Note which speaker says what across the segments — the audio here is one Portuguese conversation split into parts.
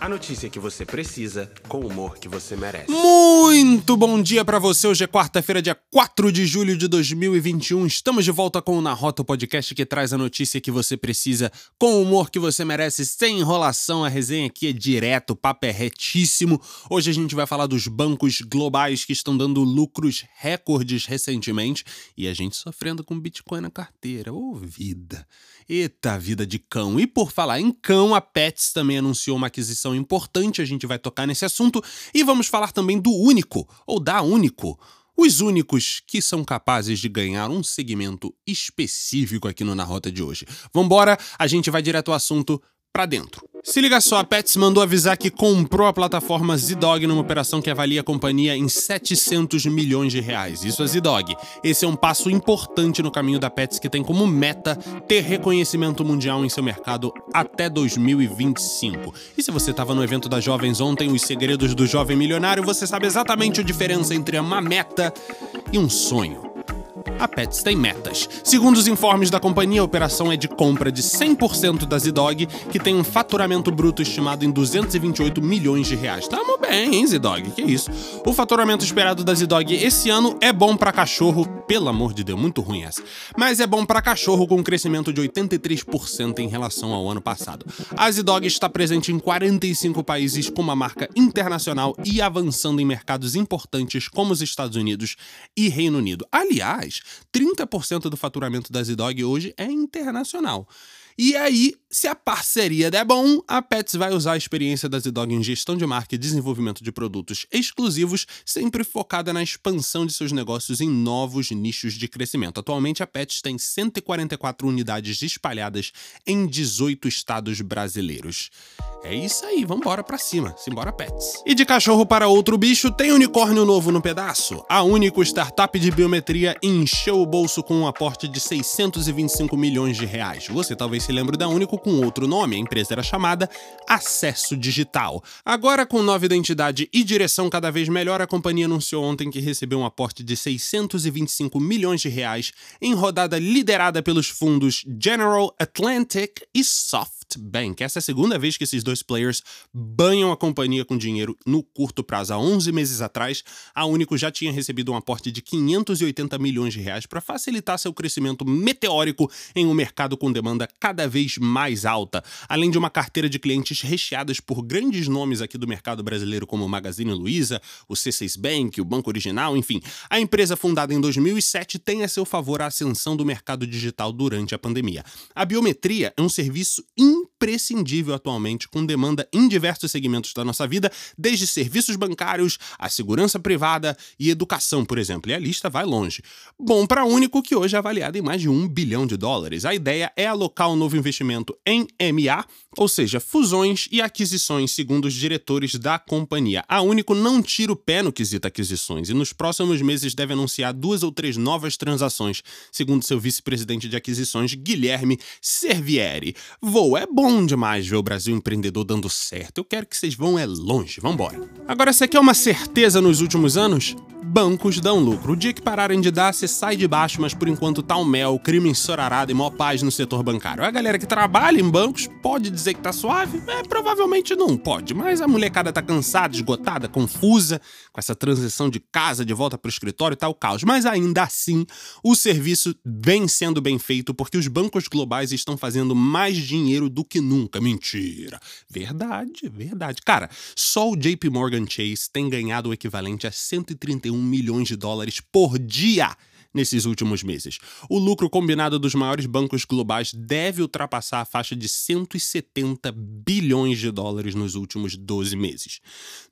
Speaker 1: A notícia que você precisa, com o humor que você merece.
Speaker 2: Muito bom dia para você. Hoje é quarta-feira, dia 4 de julho de 2021. Estamos de volta com o Na Rota, o podcast que traz a notícia que você precisa, com o humor que você merece, sem enrolação. A resenha aqui é direto, o papo é retíssimo. Hoje a gente vai falar dos bancos globais que estão dando lucros recordes recentemente e a gente sofrendo com Bitcoin na carteira. Ô, oh, vida! Eita, vida de cão. E por falar em cão, a Pets também anunciou uma aquisição importante, a gente vai tocar nesse assunto. E vamos falar também do Único, ou da Único. Os únicos que são capazes de ganhar um segmento específico aqui no Na Rota de hoje. Vambora, a gente vai direto ao assunto para dentro. Se liga só, a Pets mandou avisar que comprou a plataforma Zidog numa operação que avalia a companhia em 700 milhões de reais. Isso é Zidog. Esse é um passo importante no caminho da Pets que tem como meta ter reconhecimento mundial em seu mercado até 2025. E se você estava no evento das jovens ontem, Os Segredos do Jovem Milionário, você sabe exatamente a diferença entre uma meta e um sonho a Pets tem metas. Segundo os informes da companhia, a operação é de compra de 100% da Zidog, que tem um faturamento bruto estimado em 228 milhões de reais. Tamo bem, hein, Zidog? Que isso? O faturamento esperado da Zidog esse ano é bom para cachorro, pelo amor de Deus, muito ruim essa. Mas é bom para cachorro com um crescimento de 83% em relação ao ano passado. A Zidog está presente em 45 países com uma marca internacional e avançando em mercados importantes como os Estados Unidos e Reino Unido. Aliás, 30% do faturamento da Zidog hoje é internacional. E aí, se a parceria der bom, a Pets vai usar a experiência da Zidog em gestão de marca e desenvolvimento de produtos exclusivos, sempre focada na expansão de seus negócios em novos nichos de crescimento. Atualmente, a Pets tem 144 unidades espalhadas em 18 estados brasileiros. É isso aí, vambora pra cima. Simbora Pets. E de cachorro para outro bicho, tem unicórnio novo no pedaço? A Único Startup de Biometria encheu o bolso com um aporte de 625 milhões de reais. Você talvez se lembre da Único com outro nome, a empresa era chamada Acesso Digital. Agora, com nova identidade e direção cada vez melhor, a companhia anunciou ontem que recebeu um aporte de 625 milhões de reais em rodada liderada pelos fundos General Atlantic e Soft Bank. Essa é a segunda vez que esses dois players banham a companhia com dinheiro no curto prazo. Há 11 meses atrás, a Único já tinha recebido um aporte de 580 milhões de reais para facilitar seu crescimento meteórico em um mercado com demanda cada vez mais alta, além de uma carteira de clientes recheadas por grandes nomes aqui do mercado brasileiro como o Magazine Luiza, o C6 Bank, o Banco Original, enfim. A empresa fundada em 2007 tem a seu favor a ascensão do mercado digital durante a pandemia. A biometria é um serviço imprescindível atualmente, com demanda em diversos segmentos da nossa vida, desde serviços bancários, a segurança privada e educação, por exemplo. E a lista vai longe. Bom para Único, que hoje é avaliado em mais de um bilhão de dólares. A ideia é alocar o um novo investimento em MA, ou seja, fusões e aquisições, segundo os diretores da companhia. A Único não tira o pé no quesito aquisições e nos próximos meses deve anunciar duas ou três novas transações, segundo seu vice-presidente de aquisições, Guilherme Servieri. Voo é bom demais ver o Brasil empreendedor dando certo. Eu quero que vocês vão é longe. Vambora. Agora, você quer uma certeza nos últimos anos? Bancos dão lucro. O dia que pararem de dar, você sai de baixo, mas por enquanto tá o mel, crime ensorarado e mó paz no setor bancário. A galera que trabalha em bancos pode dizer que tá suave? É, provavelmente não pode, mas a molecada tá cansada, esgotada, confusa, com essa transição de casa de volta pro escritório e tal caos. Mas ainda assim, o serviço vem sendo bem feito porque os bancos globais estão fazendo mais dinheiro do que nunca. Mentira. Verdade, verdade. Cara, só o JP Morgan Chase tem ganhado o equivalente a 131 1 milhões de dólares por dia nesses últimos meses. O lucro combinado dos maiores bancos globais deve ultrapassar a faixa de 170 bilhões de dólares nos últimos 12 meses.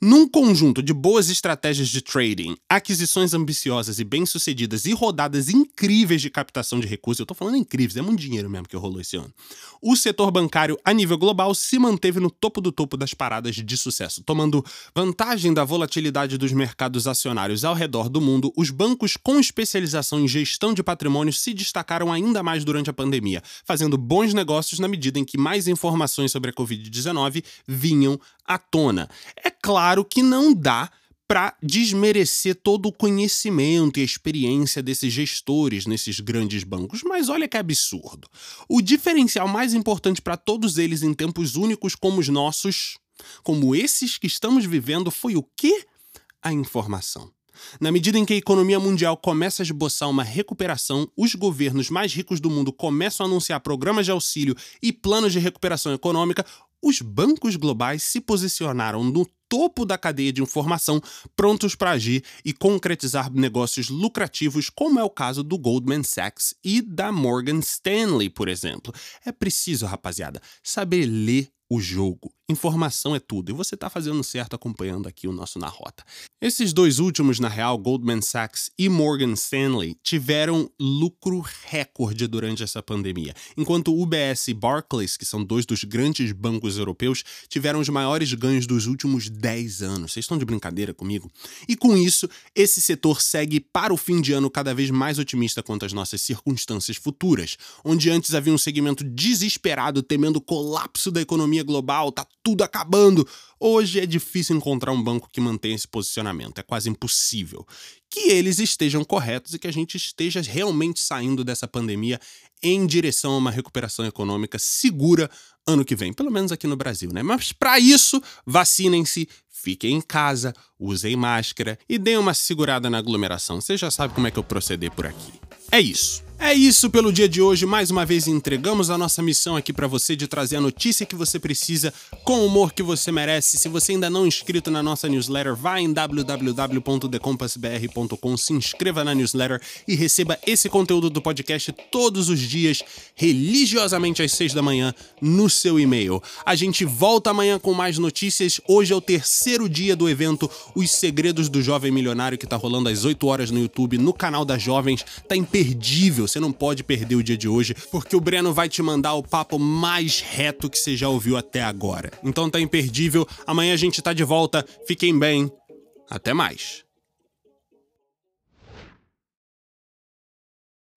Speaker 2: Num conjunto de boas estratégias de trading, aquisições ambiciosas e bem-sucedidas e rodadas incríveis de captação de recursos, eu tô falando incríveis, é muito dinheiro mesmo que rolou esse ano. O setor bancário a nível global se manteve no topo do topo das paradas de sucesso, tomando vantagem da volatilidade dos mercados acionários ao redor do mundo. Os bancos com especialização atuação em gestão de patrimônio se destacaram ainda mais durante a pandemia, fazendo bons negócios na medida em que mais informações sobre a Covid-19 vinham à tona. É claro que não dá para desmerecer todo o conhecimento e experiência desses gestores nesses grandes bancos, mas olha que absurdo. O diferencial mais importante para todos eles em tempos únicos como os nossos como esses que estamos vivendo foi o quê? A informação. Na medida em que a economia mundial começa a esboçar uma recuperação, os governos mais ricos do mundo começam a anunciar programas de auxílio e planos de recuperação econômica, os bancos globais se posicionaram no topo da cadeia de informação, prontos para agir e concretizar negócios lucrativos, como é o caso do Goldman Sachs e da Morgan Stanley, por exemplo. É preciso, rapaziada, saber ler o jogo. Informação é tudo, e você está fazendo certo acompanhando aqui o nosso Na Rota. Esses dois últimos, na real, Goldman Sachs e Morgan Stanley, tiveram lucro recorde durante essa pandemia, enquanto UBS e Barclays, que são dois dos grandes bancos europeus, tiveram os maiores ganhos dos últimos 10 anos. Vocês estão de brincadeira comigo? E com isso, esse setor segue para o fim de ano cada vez mais otimista quanto às nossas circunstâncias futuras, onde antes havia um segmento desesperado temendo colapso da economia global, tá tudo acabando. Hoje é difícil encontrar um banco que mantenha esse posicionamento, é quase impossível. Que eles estejam corretos e que a gente esteja realmente saindo dessa pandemia em direção a uma recuperação econômica segura ano que vem, pelo menos aqui no Brasil, né? Mas para isso, vacinem-se, fiquem em casa, usem máscara e deem uma segurada na aglomeração. Você já sabe como é que eu proceder por aqui. É isso. É isso pelo dia de hoje. Mais uma vez entregamos a nossa missão aqui para você de trazer a notícia que você precisa com o humor que você merece. Se você ainda não é inscrito na nossa newsletter, vá em www.decompassbr.com, se inscreva na newsletter e receba esse conteúdo do podcast todos os dias, religiosamente às seis da manhã, no seu e-mail. A gente volta amanhã com mais notícias. Hoje é o terceiro dia do evento Os Segredos do Jovem Milionário, que tá rolando às 8 horas no YouTube, no canal das Jovens. Tá imperdível você não pode perder o dia de hoje, porque o Breno vai te mandar o papo mais reto que você já ouviu até agora. Então tá imperdível. Amanhã a gente tá de volta. Fiquem bem. Até mais.